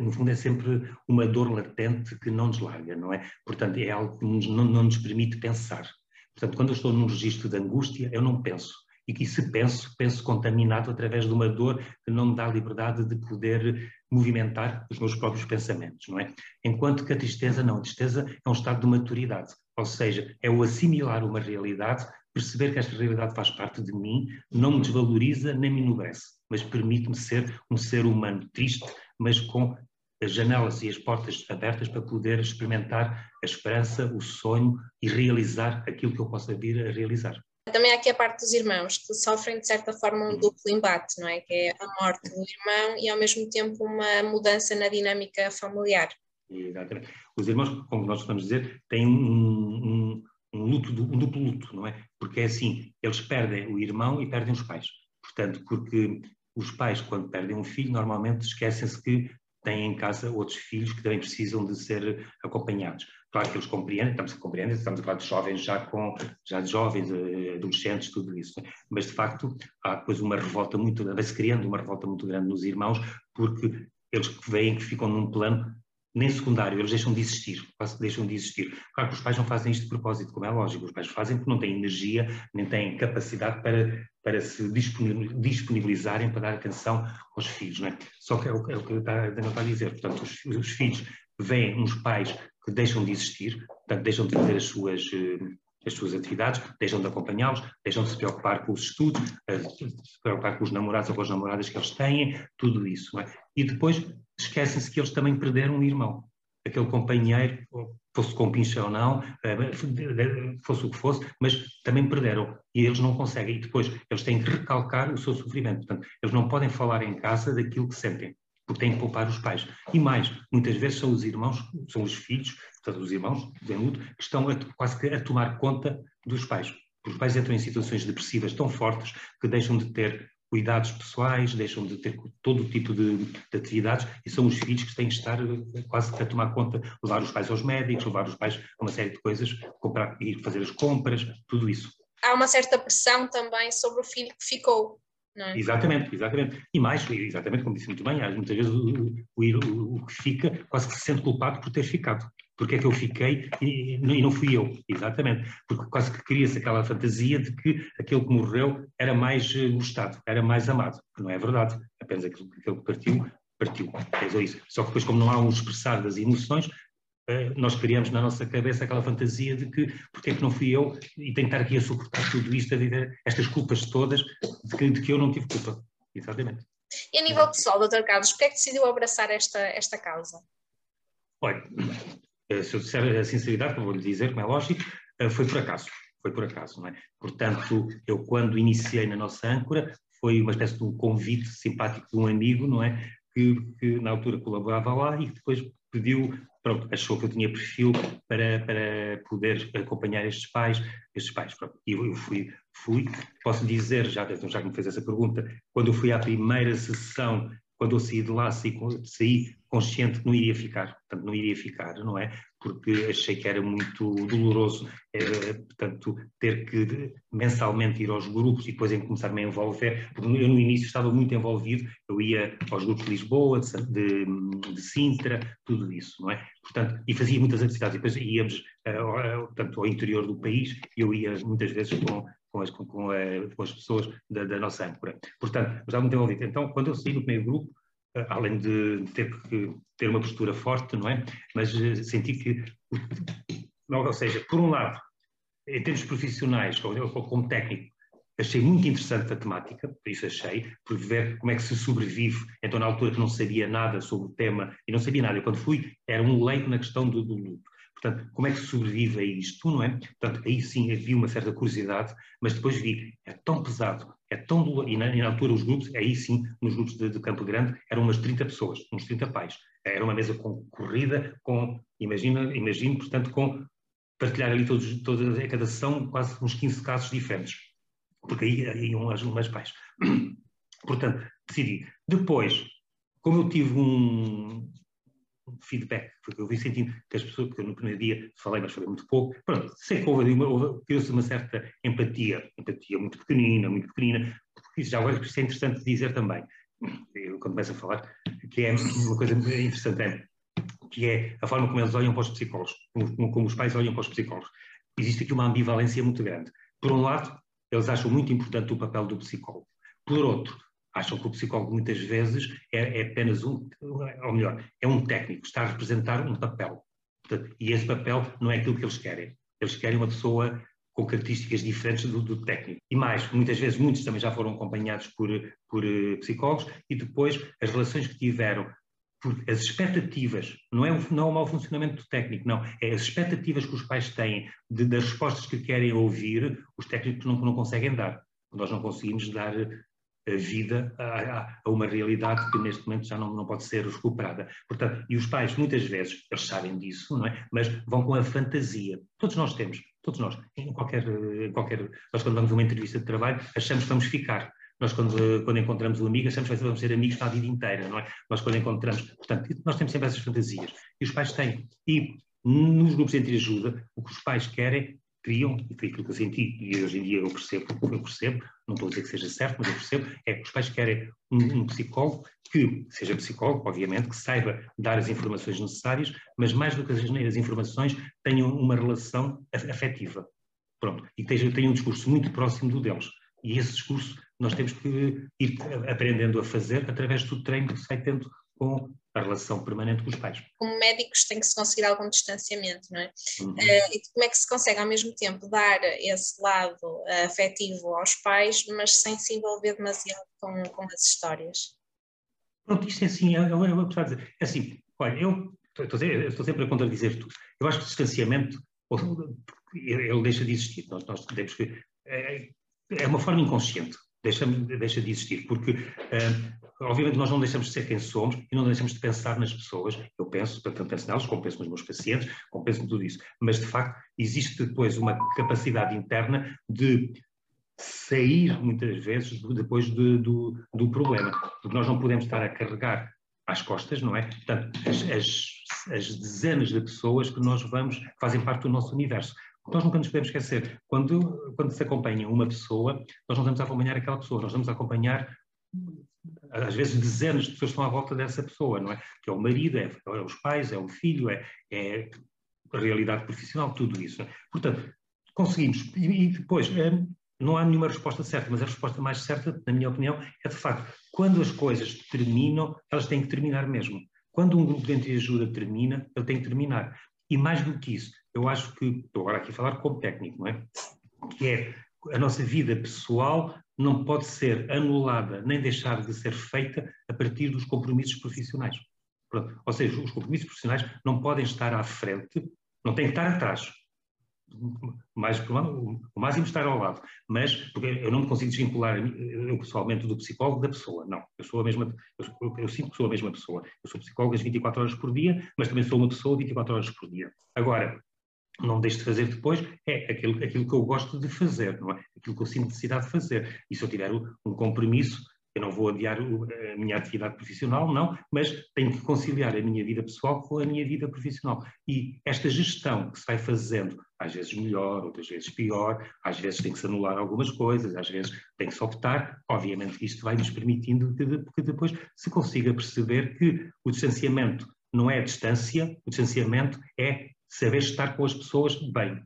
no fundo, é sempre uma dor latente que não nos larga, não é? Portanto, é algo que nos, não, não nos permite pensar. Portanto, quando eu estou num registro de angústia, eu não penso. E que se penso, penso contaminado através de uma dor que não me dá liberdade de poder movimentar os meus próprios pensamentos, não é? Enquanto que a tristeza não. A tristeza é um estado de maturidade. Ou seja, é o assimilar uma realidade, perceber que esta realidade faz parte de mim, não me desvaloriza nem me enobrece, mas permite-me ser um ser humano triste, mas com as janelas e as portas abertas para poder experimentar a esperança, o sonho e realizar aquilo que eu possa vir a realizar. Também há aqui a parte dos irmãos, que sofrem de certa forma um duplo embate, não é? Que é a morte do irmão e ao mesmo tempo uma mudança na dinâmica familiar. Exatamente. Os irmãos, como nós estamos a dizer, têm um, um, um, luto, um duplo luto, não é? Porque é assim, eles perdem o irmão e perdem os pais. Portanto, porque os pais, quando perdem um filho, normalmente esquecem-se que têm em casa outros filhos que também precisam de ser acompanhados. Claro que eles compreendem, estamos a compreender, estamos a falar de jovens já com, já de jovens, eh, adolescentes, tudo isso. Mas de facto há depois uma revolta muito, vai-se criando uma revolta muito grande nos irmãos, porque eles veem que ficam num plano nem secundário, eles deixam de existir, deixam de existir. Claro que os pais não fazem isto de propósito, como é lógico, os pais fazem porque não têm energia, nem têm capacidade para, para se disponibilizarem para dar atenção aos filhos, não é? Só que é o, é o que está, está a dizer, portanto, os, os, filhos veem uns pais que deixam de existir, portanto, deixam de fazer as suas eh, as suas atividades, deixam de acompanhá-los, deixam de se preocupar com os estudos, eh, se preocupar com os namorados ou com as namoradas que eles têm, tudo isso. É? E depois esquecem-se que eles também perderam um irmão. Aquele companheiro, fosse com pincha ou não, eh, fosse o que fosse, mas também perderam. E eles não conseguem. E depois eles têm que recalcar o seu sofrimento. Portanto, eles não podem falar em casa daquilo que sentem porque têm que poupar os pais. E mais, muitas vezes são os irmãos, são os filhos, portanto, os irmãos de luto, que estão a, quase que a tomar conta dos pais. Os pais entram em situações depressivas tão fortes que deixam de ter cuidados pessoais, deixam de ter todo o tipo de, de, atividades e são os filhos que têm que estar eh, quase a tomar conta, levar os pais aos médicos, levar os pais a uma série de coisas, comprar, ir fazer as compras, tudo isso. Há uma certa pressão também sobre o filho que ficou. É? Exatamente, exatamente. E mais, exatamente como disse muito bem, muitas vezes o, o, o, que fica quase que se sente culpado por ter ficado. Porque é que eu fiquei e, e não fui eu, exatamente. Porque quase que cria-se aquela fantasia de que aquele que morreu era mais eh, gostado, era mais amado. Que não é verdade. Apenas aquele, aquele que partiu, partiu. É isso. Só que depois, como não há um expressar das emoções, uh, nós criamos na nossa cabeça aquela fantasia de que porque é que não fui eu e tenho que estar aqui a suportar tudo isto, a viver estas culpas todas de que, de que eu não tive culpa. Exatamente. E a nível pessoal, Dr. Carlos, porquê é que decidiu abraçar esta, esta causa? Olha, eh, se eu disser a sinceridade, como vou lhe dizer, como é lógico, eh, foi por acaso. Foi por acaso, não é? Portanto, eu quando iniciei na nossa âncora, foi uma espécie de um convite simpático de um amigo, não é? Que, que na altura colaborava lá e depois pediu pronto, achou que eu tinha perfil para, para poder acompanhar estes pais, estes pais, pronto. E eu fui, fui, posso dizer, já, já que me fez essa pergunta, quando eu fui à primeira sessão, quando eu saí de lá, saí, saí consciente que não iria ficar, portanto não iria ficar, não é? Porque achei que era muito doloroso, era, portanto, ter que mensalmente ir aos grupos e depois em começar-me a envolver, porque eu no início estava muito envolvido, eu ia aos grupos de Lisboa, de, de Sintra, tudo isso, não é? Portanto, e fazia muitas atividades, depois íamos uh, portanto, ao interior do país, eu ia muitas vezes com, com as, com, com, as pessoas da, da, nossa âncora. Portanto, estava muito envolvido. Então, quando eu saí do primeiro grupo, além de ter que ter uma postura forte, não é? Mas eh, senti que, ou seja, por um lado, em termos profissionais, como técnico, achei muito interessante a temática, por isso achei, por ver como é que se sobrevive. Então, na altura que não sabia nada sobre o tema, e não sabia nada, eu quando fui, era um leigo na questão do, do luto. Portanto, como é que se sobrevive a isto, não é? Portanto, aí sim havia uma certa curiosidade, mas depois vi, é tão pesado, é tão e na, na altura os grupos, aí sim, nos grupos de, de, Campo Grande, eram umas 30 pessoas, uns 30 pais. Era uma mesa concorrida com, imagina, imagino, portanto, com partilhar ali todos, toda a cada sessão quase uns 15 casos diferentes, porque aí iam as umas pais. Portanto, decidi. Depois, como eu tive um, feedback, porque eu vi sentindo que as pessoas, porque no primeiro dia falei, mas falei muito pouco, pronto, sei que houve, houve criou-se uma certa empatia, empatia muito pequenina, muito pequenina, porque isso já agora é interessante dizer também, eu, quando começo a falar, que é uma coisa interessante, é, que é a forma como eles olham para os psicólogos, como, como os pais olham para os psicólogos. Existe aqui uma ambivalência muito grande. Por um lado, eles acham muito importante o papel do psicólogo. Por outro, acham que o psicólogo muitas vezes é, é, apenas um, ou melhor, é um técnico, está a representar um papel. Portanto, e esse papel não é aquilo que eles querem. Eles querem uma pessoa com características diferentes do, do técnico. E mais, muitas vezes, muitos também já foram acompanhados por, por uh, psicólogos e depois as relações que tiveram as expectativas, não é, um, não é o mau funcionamento do técnico, não, é as expectativas que os pais têm de, das respostas que querem ouvir, os técnicos não, não conseguem dar. Nós não conseguimos dar a vida a, a, uma realidade que neste momento já não, não pode ser recuperada. Portanto, e os pais muitas vezes, eles sabem disso, não é? Mas vão com a fantasia. Todos nós temos, todos nós, em qualquer, em qualquer, nós quando vamos a uma entrevista de trabalho, achamos que vamos ficar. Nós, quando, quando encontramos um amigo, achamos que vamos ser amigos para a vida inteira, não é? Nós, quando encontramos. Portanto, nós temos sempre essas fantasias. E os pais têm. E nos grupos de ajuda, o que os pais querem criam, e foi aquilo que eu senti, e hoje em dia eu percebo, eu percebo, não estou a dizer que seja certo, mas eu percebo, é que os pais querem um, um, psicólogo que seja psicólogo, obviamente, que saiba dar as informações necessárias, mas mais do que as informações, tenha uma relação afetiva. Pronto, e tenha, tenha um discurso muito próximo do deles. E esse discurso nós temos que ir aprendendo a fazer através do treino que se vai tendo com a relação permanente com os pais. Como médicos tem que se conseguir algum distanciamento, não é? Uhum. Uh, e como é que se consegue ao mesmo tempo dar esse lado uh, afetivo aos pais, mas sem se envolver demasiado com, com as histórias? Pronto, isto é assim, eu, eu, eu, dizer, é assim, olha, eu estou, estou sempre a contradizer tudo. Eu acho que o distanciamento, ele deixa de existir. Nós, nós temos que, é, é uma forma inconsciente deixa, deixa de existir, porque uh, obviamente nós não deixamos de ser quem somos e não deixamos de pensar nas pessoas, eu penso, penso nelas como penso nos meus pacientes, como penso em tudo isso, mas de facto existe depois uma capacidade interna de sair muitas vezes depois de, do, do problema, porque nós não podemos estar a carregar às costas, não é? Portanto, as, as, as dezenas de pessoas que nós vamos, que fazem parte do nosso universo. Nós nunca nos podemos esquecer, quando, quando se acompanha uma pessoa, nós não estamos a acompanhar aquela pessoa, nós estamos a acompanhar às vezes dezenas de pessoas estão à volta dessa pessoa, não é? Que é o marido, é, é os pais, é o filho, é, é, a realidade profissional, tudo isso. É? Portanto, conseguimos. E, e depois, é, não há nenhuma resposta certa, mas a resposta mais certa, na minha opinião, é de facto, quando as coisas terminam, elas têm que terminar mesmo. Quando um grupo de entreajuda termina, ele tem que terminar. E mais do que isso, eu acho que, estou agora aqui a falar como técnico, não é? Que é a nossa vida pessoal não pode ser anulada nem deixar de ser feita a partir dos compromissos profissionais. Pronto. Ou seja, os compromissos profissionais não podem estar à frente, não têm que estar atrás. Mais, o máximo estar ao lado. Mas, porque eu não me consigo desvincular, eu pessoalmente, do psicólogo da pessoa. Não, eu sou a mesma, eu, eu sinto que sou a mesma pessoa. Eu sou psicólogo às 24 horas por dia, mas também sou uma pessoa 24 horas por dia. Agora, não deixo de fazer depois é aquilo, aquilo que eu gosto de fazer, não é? Aquilo que eu sinto necessidade de fazer. E se eu tiver um compromisso, eu não vou adiar a minha atividade profissional, não, mas tenho que conciliar a minha vida pessoal com a minha vida profissional. E esta gestão que se vai fazendo, às vezes melhor, outras vezes pior, às vezes tem que se anular algumas coisas, às vezes tem que se optar, obviamente que isto vai nos permitindo que, depois se consiga perceber que o distanciamento não é a distância, o distanciamento é saber estar com as pessoas bem.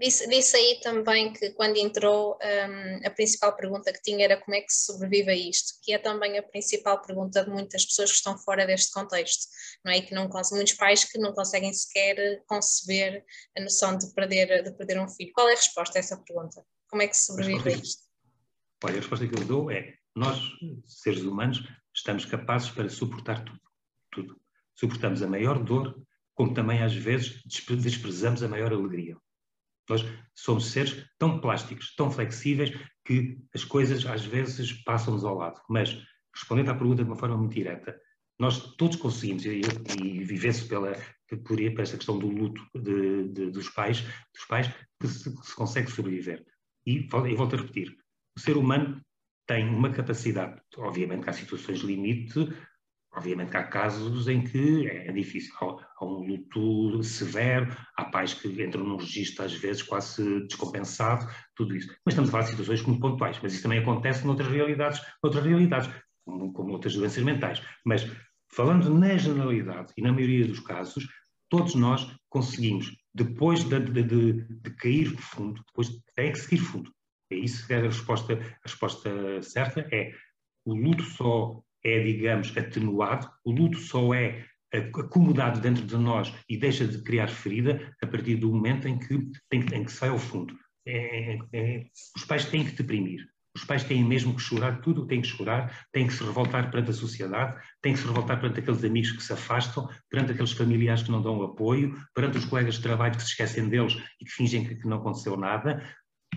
Disse, disse aí também que quando entrou um, a principal pergunta que tinha era como é que se sobrevive a isto, que é também a principal pergunta de muitas pessoas que estão fora deste contexto, não é? E que não muitos pais que não conseguem sequer conceber a noção de perder, de perder um filho. Qual é a resposta a essa pergunta? Como é que se sobrevive a, isto? Olha, a resposta que eu dou é nós, seres humanos, estamos capazes para suportar tudo. Tudo. Suportamos a maior dor, como também às vezes desprezamos a maior alegria. Nós somos seres tão plásticos, tão flexíveis, que as coisas às vezes passam-nos ao lado. Mas, respondendo à pergunta de uma forma muito direta, nós todos conseguimos, e, e vivesse pela, por, esta questão do luto de, de, dos pais, dos pais que se, que se consegue sobreviver. E, e volto a repetir, o ser humano tem uma capacidade, obviamente que há situações limite, Obviamente que há casos em que é difícil, há, um luto severo, há pais que entram num registro às vezes quase descompensado, tudo isso. Mas estamos a falar de situações muito pontuais, mas isso também acontece noutras realidades, noutras realidades como, como outras doenças mentais. Mas falando na generalidade e na maioria dos casos, todos nós conseguimos, depois de, de, de, de cair fundo, depois tem que seguir fundo. É isso que é a resposta, a resposta certa, é o luto só é, digamos, atenuado, o luto só é acomodado dentro de nós e deixa de criar ferida a partir do momento em que, em, em que sai ao fundo. É, é, é, os pais têm que deprimir. Os pais têm mesmo que chorar tudo, têm que chorar, têm que se revoltar perante a sociedade, têm que se revoltar perante aqueles amigos que se afastam, perante aqueles familiares que não dão apoio, perante os colegas de trabalho que se esquecem deles e que fingem que, que não aconteceu nada.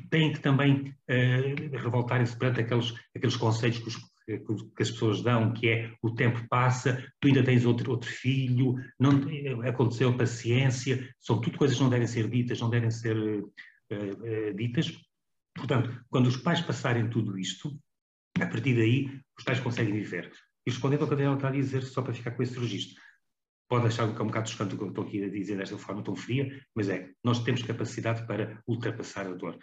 Têm que também uh, revoltarem-se perante aqueles, aqueles conselhos que os que as pessoas dão, que é o tempo passa, tu ainda tens outro, outro filho, não, aconteceu paciência, são tudo coisas que não devem ser ditas, não devem ser uh, uh, ditas. Portanto, quando os pais passarem tudo isto, a partir daí os pais conseguem viver. E respondendo ao que a Daniela está a dizer, só para ficar com esse registro, pode achar que é um bocado chocante o que eu estou aqui a dizer desta forma tão fria, mas é, nós temos capacidade para ultrapassar a dor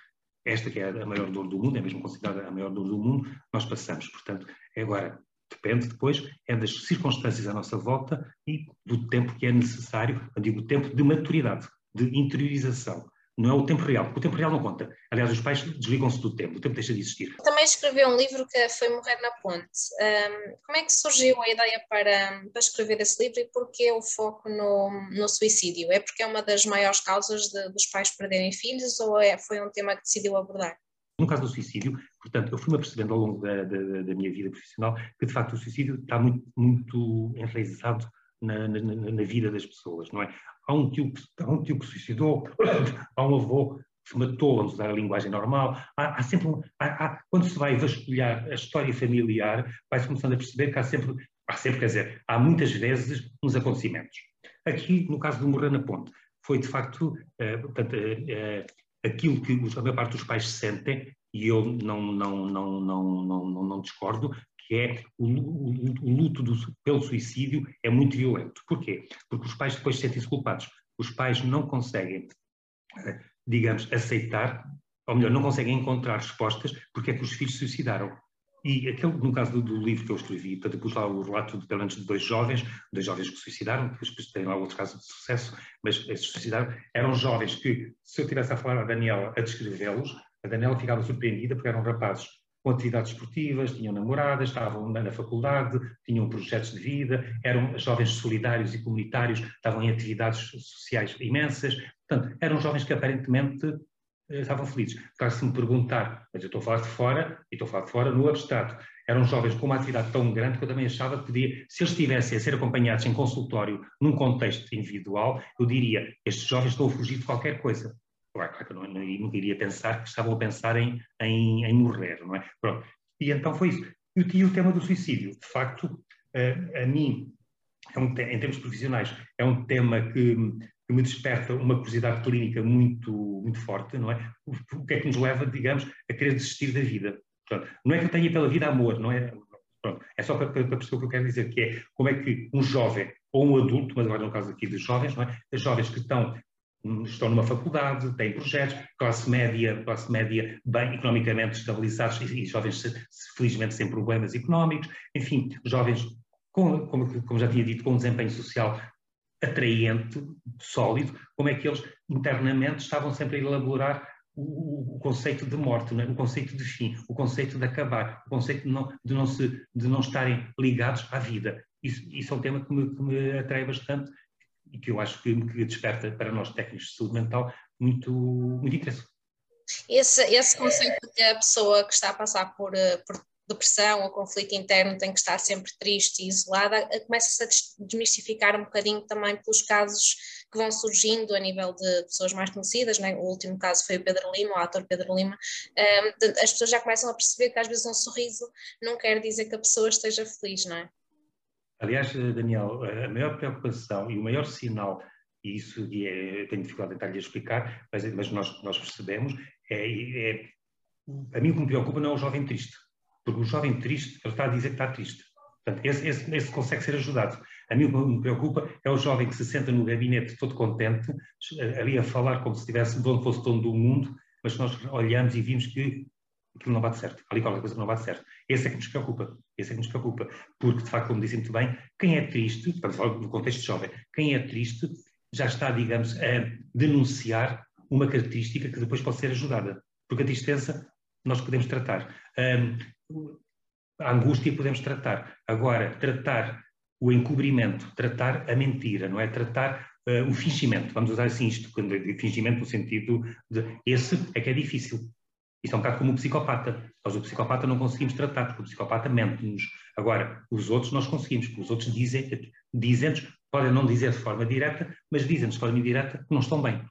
esta que é a maior dor do mundo, é mesmo considerada a maior dor do mundo, nós passamos. Portanto, agora, depende depois, é das circunstâncias à nossa volta e do tempo que é necessário, eu digo, tempo de maturidade, de interiorização. Não é o tempo real, porque o tempo real não conta. Aliás, os pais desligam-se do tempo, o tempo deixa de existir. Também escreveu um livro que foi Morrer na Ponte. Um, como é que surgiu a ideia para, para escrever esse livro e porquê o foco no, no suicídio? É porque é uma das maiores causas de, dos pais perderem filhos ou é, foi um tema que decidiu abordar? No caso do suicídio, portanto, eu fui-me apercebendo ao longo da, da, da, minha vida profissional que, de facto, o suicídio está muito, muito enraizado na, na, na, vida das pessoas, não é? Há um tio que, há um tio que suicidou, há um avô que se matou, vamos usar a linguagem normal. Há, há sempre, há, há, quando se vai vasculhar a história familiar, vai-se começando a perceber que há sempre, há sempre, quer dizer, há muitas vezes uns acontecimentos. Aqui, no caso do Morrer na Ponte, foi de facto, uh, portanto, uh, aquilo que a maior parte dos pais sentem, e eu não, não, não, não, não, não discordo, que é o, o, o luto do, pelo suicídio é muito violento. Porquê? Porque os pais depois sentem-se culpados. Os pais não conseguem, eh, digamos, aceitar, ou melhor, não conseguem encontrar respostas porque é que os filhos se suicidaram. E aquele, no caso do, do, livro que eu escrevi, pus lá o relato de, pelo menos de dois jovens, dois jovens que suicidaram, depois tem lá outro caso de sucesso, mas esses se suicidaram, eram jovens que, se eu estivesse a falar a Daniela a descrevê-los, a Daniela ficava surpreendida porque eram rapazes com atividades esportivas, tinham namoradas, estavam na faculdade, tinham projetos de vida, eram jovens solidários e comunitários, estavam em atividades sociais imensas. Portanto, eram jovens que aparentemente eh, estavam felizes. Claro, se me perguntar, mas eu estou a falar de fora, e estou a falar de fora no abstrato, eram jovens com uma atividade tão grande que eu também achava que podia, se eles estivessem a ser acompanhados em consultório num contexto individual, eu diria, estes jovens estão a fugir de qualquer coisa. Claro, claro que não, nunca iria pensar que estavam a pensar em, em, em morrer, não é? Pronto. E então foi isso. E o tema do suicídio, de facto, a, a mim, é um, em termos profissionais, é um tema que, que, me desperta uma curiosidade clínica muito, muito forte, não é? O, o que é que nos leva, digamos, a querer desistir da vida? Pronto. Não é que eu tenha pela vida amor, não é? Pronto. É só para, para perceber o que eu quero dizer, que é como é que um jovem ou um adulto, mas agora no caso aqui de jovens, não é? As jovens que estão estão numa faculdade, têm projetos, classe média, classe média bem economicamente estabilizados e, jovens felizmente sem problemas económicos, enfim, jovens com, como, como já tinha dito, com um desempenho social atraente, sólido, como é que eles internamente estavam sempre a elaborar o, o conceito de morte, é? o conceito de fim, o conceito de acabar, o conceito de não, de não, se, de não estarem ligados à vida. Isso, isso é um tema que me, que me atrai bastante e que eu acho que, que desperta para nós técnicos de saúde mental muito, muito interesse. Esse, esse conceito que a pessoa que está a passar por, eh, por depressão ou conflito interno tem que estar sempre triste e isolada, eh, começa-se a desmistificar um bocadinho também pelos casos que vão surgindo a nível de pessoas mais conhecidas, né? o último caso foi o Pedro Lima, o ator Pedro Lima, as pessoas já começam a perceber que às vezes um sorriso não quer dizer que a pessoa esteja feliz, não é? Aliás, eh, Daniel, eh, a maior preocupação e o maior sinal, e isso é, tenho dificuldade em tentar-lhe explicar, mas, mas nós, nós percebemos, é, é, a mim o que me preocupa não é o jovem triste, porque o jovem triste, ele está a dizer que está triste. Portanto, esse, esse, esse consegue ser ajudado. A mim o que me preocupa é o jovem que se senta no gabinete todo contente, ali a falar como se estivesse de onde fosse dono do mundo, mas nós olhamos e vimos que aquilo não bate certo, ali qualquer coisa que não bate certo. Esse é que nos preocupa, esse é que nos preocupa, porque de facto, como disse muito bem, quem é triste, estamos a falar do contexto jovem, quem é triste já está, digamos, a denunciar uma característica que depois pode ser ajudada, porque a tristeza nós podemos tratar, a angústia podemos tratar, agora, tratar o encobrimento, tratar a mentira, não é? Tratar uh, o fingimento, vamos usar assim isto, quando fingimento no sentido de esse é que é difícil, isto é um bocado como o psicopata. Nós o psicopata não conseguimos tratar, porque o psicopata mente-nos. Agora, os outros nós conseguimos, porque os outros dizem, dizem-nos, podem não dizer de forma direta, mas dizem-nos de forma indireta que não estão bem.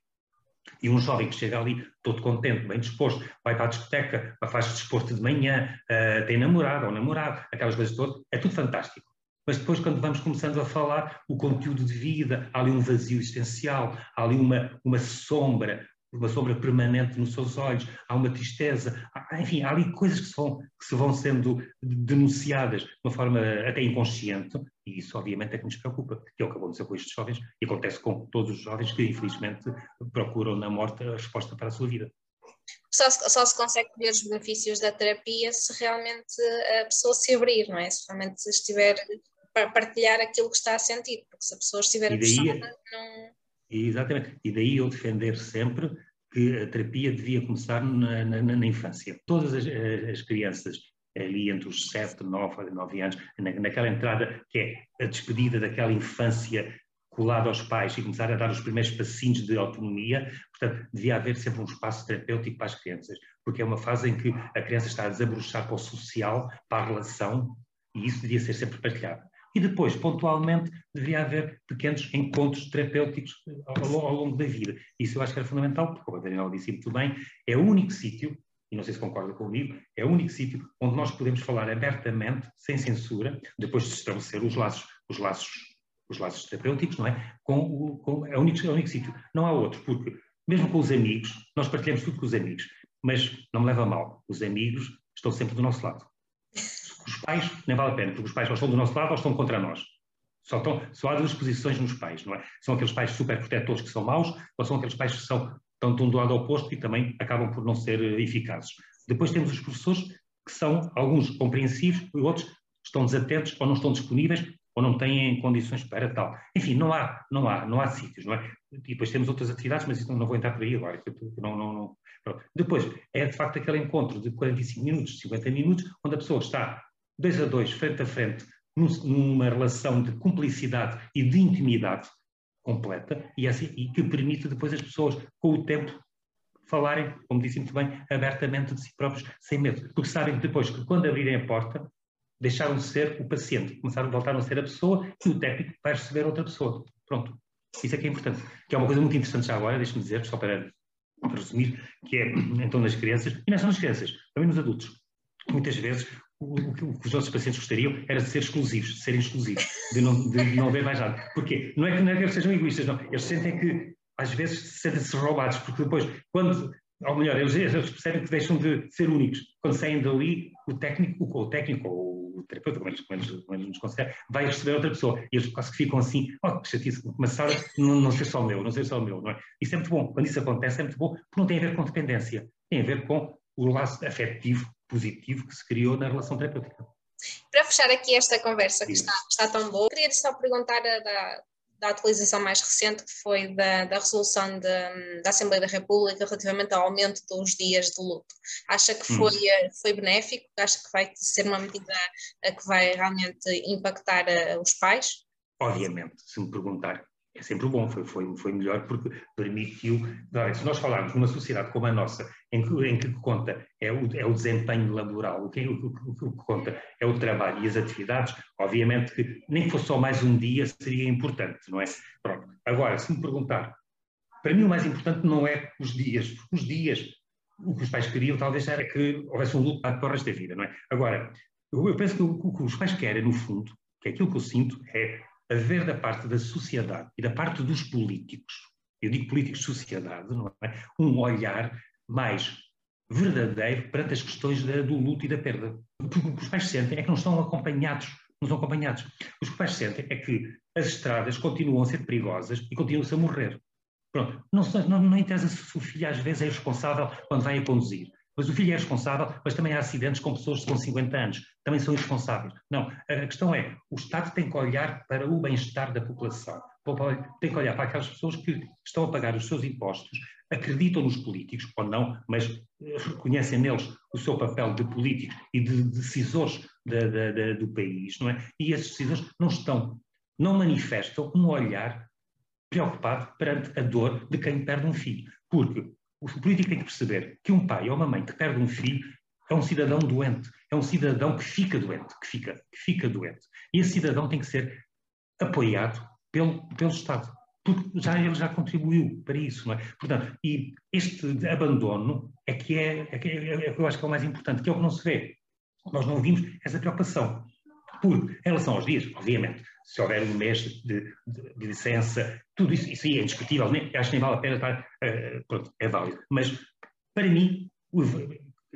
E um jovem que chega ali todo contente, bem disposto, vai para a discoteca, faz desporto de manhã, uh, tem namorado ou namorado, aquelas coisas todas, é tudo fantástico. Mas depois, quando vamos começando a falar o conteúdo de vida, há ali um vazio existencial, há ali uma, uma sombra, uma sombra permanente nos seus olhos, há uma tristeza, há, enfim, há ali coisas que se, vão, que se vão sendo denunciadas de uma forma até inconsciente, e isso obviamente é que nos preocupa, que é o que aconteceu com estes jovens, e acontece com todos os jovens que infelizmente procuram na morte a resposta para a sua vida. Só, só se consegue ver os benefícios da terapia se realmente a pessoa se abrir, não é? Se realmente estiver para partilhar aquilo que está a sentir, porque se a pessoa estiver fechada, não Exatamente. E daí eu defender sempre que a terapia devia começar na, na, na infância. Todas as, as, crianças, ali entre os 7, 9, 9 anos, na, naquela entrada que é a despedida daquela infância colada aos pais e começar a dar os primeiros passinhos de autonomia, portanto, devia haver sempre um espaço terapêutico para as crianças, porque é uma fase em que a criança está a desabrochar para o social, para a relação, e isso devia ser sempre partilhado. E depois, pontualmente, deveria haver pequenos encontros terapêuticos ao, ao longo da vida. Isso eu acho que era fundamental, porque, como a Daniela disse muito bem, é o único sítio, e não sei se concorda comigo, é o único sítio onde nós podemos falar abertamente, sem censura, depois de estabelecer os laços, os laços, os laços terapêuticos, não é? Com o, com, é o único, é o único sítio. Não há outro, porque mesmo com os amigos, nós partilhamos tudo com os amigos, mas não me leva a mal, os amigos estão sempre do nosso lado. Os pais, nem vale a pena, porque os pais ou estão do nosso lado ou estão contra nós. Só, estão, só há duas posições nos pais, não é? São aqueles pais super protetores que são maus, ou são aqueles pais que são, estão, estão do lado oposto e também acabam por não ser eh, eficazes. Depois temos os professores, que são alguns compreensivos e outros estão desatentos ou não estão disponíveis ou não têm condições para tal. Enfim, não há, não há, não há sítios, não é? E depois temos outras atividades, mas isso não, não vou entrar por aí agora. Não, não. Depois, é de facto aquele encontro de 45 minutos, 50 minutos, onde a pessoa está dois a dois, frente a frente, numa relação de cumplicidade e de intimidade completa e, assim, e que permite depois as pessoas, com o tempo, falarem, como disse muito bem, abertamente de si próprios, sem medo. Porque sabem depois que quando abrirem a porta, deixaram de ser o paciente, começaram a voltar a ser a pessoa e o técnico vai receber outra pessoa. Pronto. Isso é que é importante. Que é uma coisa muito interessante já agora, deixe-me dizer, só para resumir, que é, então, nas crianças, e não só nas crianças, também nos adultos. Muitas vezes o, o, que os nossos pacientes gostariam era de ser exclusivos, de serem exclusivos, de não, de não haver mais nada. Porquê? Não é que, não é que eles sejam egoístas, não. Eles sentem que, às vezes, sentem-se roubados, porque depois, quando, ou melhor, eles, eles, percebem que deixam de ser únicos. Quando saem dali, o técnico, o, o técnico ou o terapeuta, como eles, como eles, nos consideram, vai receber outra pessoa. E eles quase que ficam assim, oh, que chatice, sala não, não ser só meu, não ser só meu, não é? Isso é muito bom. Quando isso acontece, é muito bom, porque não tem a ver com dependência, tem a ver com o laço afetivo positivo que se criou na relação terapêutica. Para fechar aqui esta conversa que está, está, tão boa, queria só perguntar da, da atualização mais recente, que foi da, da resolução de, da Assembleia da República relativamente ao aumento dos dias de luto. Acha que foi, hum. foi benéfico? Acha que vai ser uma medida que vai realmente impactar eh, os pais? Obviamente, se me perguntar, é sempre bom, foi, foi, foi melhor porque permitiu. se nós falarmos numa sociedade como a nossa, em que, em que conta é o, é o desempenho laboral, o que, o, o, o que conta é o trabalho e as atividades, obviamente que nem que fosse só mais um dia seria importante, não é? Pronto. Agora, se me perguntar, para mim o mais importante não é os dias, os dias, o que os pais queriam talvez era que houvesse um luto para o resto da vida, não é? Agora, eu, eu penso que o, que os pais querem, no fundo, que é aquilo que eu sinto, é haver da parte da sociedade e da parte dos políticos, eu digo políticos de sociedade, não é? um olhar mais verdadeiro perante as questões da, do luto e da perda. Porque o que os pais sentem é que não estão acompanhados, não são acompanhados. O que os pais sentem é que as estradas continuam a ser perigosas e continuam-se a morrer. Pronto, não, não, não interessa se filho às vezes é responsável quando vai a conduzir. Mas o filho é responsável, mas também há acidentes com pessoas com 50 anos, também são irresponsáveis. Não, a questão é, o Estado tem que olhar para o bem-estar da população, tem que olhar para aquelas pessoas que estão a pagar os seus impostos, acreditam nos políticos, ou não, mas eh, reconhecem neles o seu papel de políticos e de decisores da, da, da, do país, não é? E esses decisores não estão, não manifestam um olhar preocupado perante a dor de quem perde um filho. Porque o político tem que perceber que um pai ou uma mãe que perde um filho é um cidadão doente, é um cidadão que fica doente, que fica, que fica doente. E esse cidadão tem que ser apoiado pelo, pelo Estado, porque já ele já contribuiu para isso, não é? Portanto, e este abandono é que é, é, que é, é, que eu acho que é o mais importante, que é o que não se vê. Nós não vimos essa preocupação. Porque, em relação aos dias, obviamente, se houver um mês de, de, de licença, tudo isso, isso aí é indiscutível, nem, acho que nem vale a pena estar, uh, pronto, é válido. Mas, para mim, o,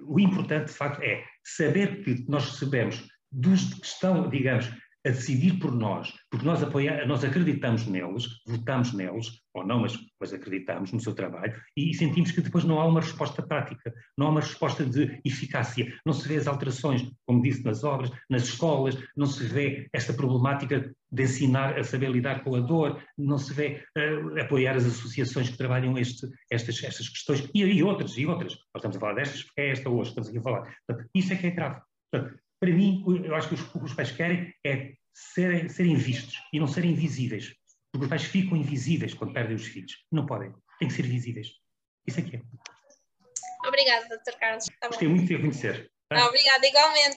o importante, de facto, é saber que nós recebemos dos que estão, digamos, a decidir por nós, porque nós, apoiamos, nós acreditamos neles, votamos neles, ou não, mas, mas acreditamos no seu trabalho, e sentimos que depois não há uma resposta prática, não há uma resposta de eficácia, não se vê as alterações, como disse, nas obras, nas escolas, não se vê esta problemática de ensinar a saber lidar com a dor, não se vê uh, apoiar as associações que trabalham este, estas, estas questões, e, e, outras, e outras. Nós estamos a falar destas porque é esta hoje, estamos aqui a falar. Portanto, isso é que é grave. Portanto, para mim, eu acho que os, o que os pais querem é serem, serem vistos e não serem visíveis. Porque os pais ficam invisíveis quando perdem os filhos. Não podem. Têm que ser visíveis. Isso que é. Obrigada, Dr. Carlos. Tá Gostei muito de te conhecer. Tá? Obrigada, igualmente.